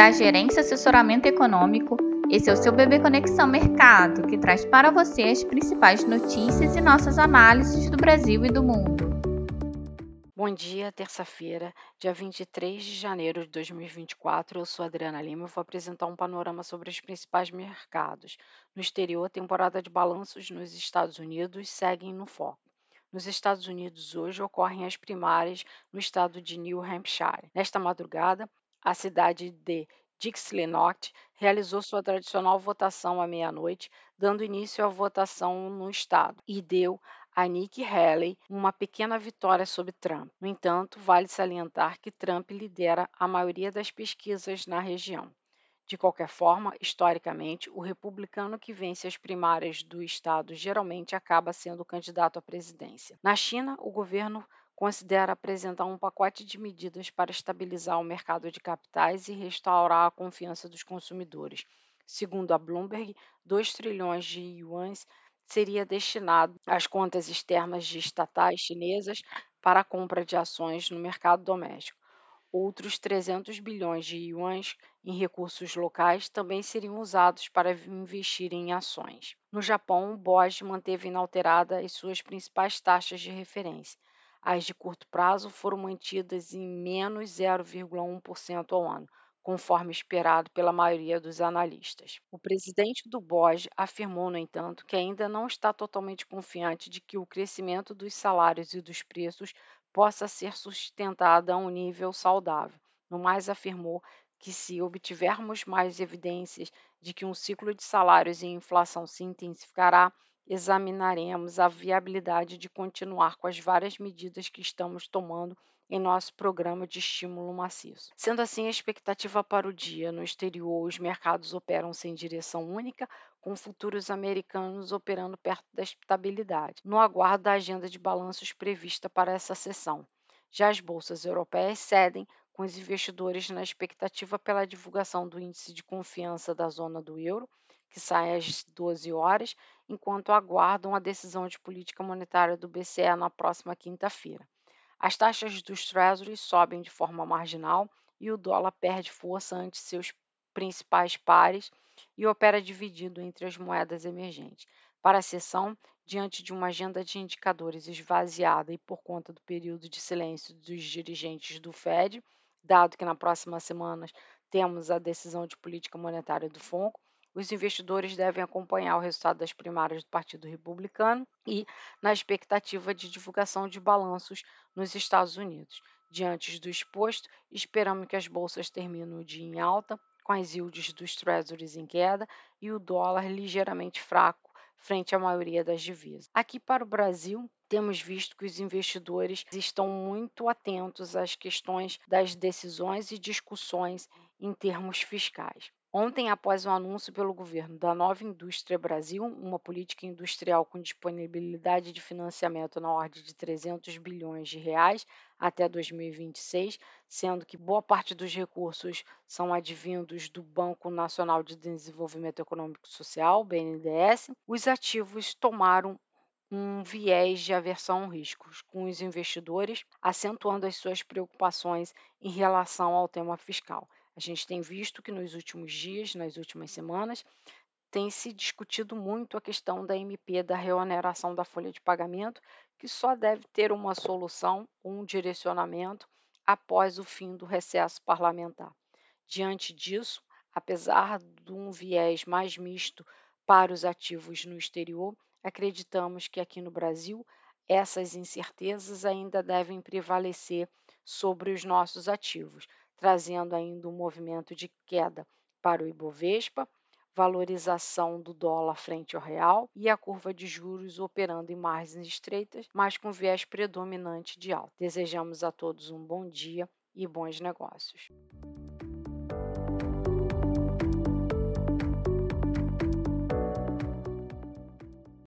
da Gerência Assessoramento Econômico. Esse é o seu Bebê Conexão Mercado, que traz para você as principais notícias e nossas análises do Brasil e do mundo. Bom dia, terça-feira, dia 23 de janeiro de 2024. Eu sou Adriana Lima e vou apresentar um panorama sobre os principais mercados. No exterior, a temporada de balanços nos Estados Unidos seguem no foco. Nos Estados Unidos, hoje ocorrem as primárias no estado de New Hampshire. Nesta madrugada, a cidade de Dixie-Lenox realizou sua tradicional votação à meia-noite, dando início à votação no estado, e deu a Nikki Haley uma pequena vitória sobre Trump. No entanto, vale salientar que Trump lidera a maioria das pesquisas na região. De qualquer forma, historicamente, o republicano que vence as primárias do estado geralmente acaba sendo o candidato à presidência. Na China, o governo considera apresentar um pacote de medidas para estabilizar o mercado de capitais e restaurar a confiança dos consumidores. Segundo a Bloomberg, 2 trilhões de yuans seria destinado às contas externas de estatais chinesas para a compra de ações no mercado doméstico. Outros 300 bilhões de yuans em recursos locais também seriam usados para investir em ações. No Japão, o BOJ manteve inalterada as suas principais taxas de referência, as de curto prazo foram mantidas em menos 0,1% ao ano, conforme esperado pela maioria dos analistas. O presidente do BOJ afirmou, no entanto, que ainda não está totalmente confiante de que o crescimento dos salários e dos preços possa ser sustentado a um nível saudável. No mais, afirmou que, se obtivermos mais evidências de que um ciclo de salários e inflação se intensificará, examinaremos a viabilidade de continuar com as várias medidas que estamos tomando em nosso programa de estímulo maciço. Sendo assim, a expectativa para o dia no exterior, os mercados operam sem direção única, com futuros americanos operando perto da estabilidade, no aguardo da agenda de balanços prevista para essa sessão. Já as bolsas europeias cedem, com os investidores na expectativa pela divulgação do índice de confiança da zona do euro que sai às 12 horas, enquanto aguardam a decisão de política monetária do BCE na próxima quinta-feira. As taxas dos Treasuries sobem de forma marginal e o dólar perde força ante seus principais pares e opera dividido entre as moedas emergentes. Para a sessão, diante de uma agenda de indicadores esvaziada e por conta do período de silêncio dos dirigentes do Fed, dado que na próxima semana temos a decisão de política monetária do FONC, os investidores devem acompanhar o resultado das primárias do Partido Republicano e na expectativa de divulgação de balanços nos Estados Unidos. Diante do exposto, esperamos que as bolsas terminem o dia em alta, com as yields dos treasuries em queda e o dólar ligeiramente fraco frente à maioria das divisas. Aqui para o Brasil, temos visto que os investidores estão muito atentos às questões das decisões e discussões em termos fiscais. Ontem, após o anúncio pelo governo da Nova Indústria Brasil, uma política industrial com disponibilidade de financiamento na ordem de 300 bilhões de reais até 2026, sendo que boa parte dos recursos são advindos do Banco Nacional de Desenvolvimento Econômico e Social, BNDES, os ativos tomaram um viés de aversão a riscos, com os investidores acentuando as suas preocupações em relação ao tema fiscal. A gente tem visto que nos últimos dias, nas últimas semanas, tem se discutido muito a questão da MP, da reoneração da folha de pagamento, que só deve ter uma solução, um direcionamento após o fim do recesso parlamentar. Diante disso, apesar de um viés mais misto para os ativos no exterior, acreditamos que aqui no Brasil essas incertezas ainda devem prevalecer sobre os nossos ativos, trazendo ainda um movimento de queda para o Ibovespa, valorização do dólar frente ao real e a curva de juros operando em margens estreitas, mas com viés predominante de alta. Desejamos a todos um bom dia e bons negócios.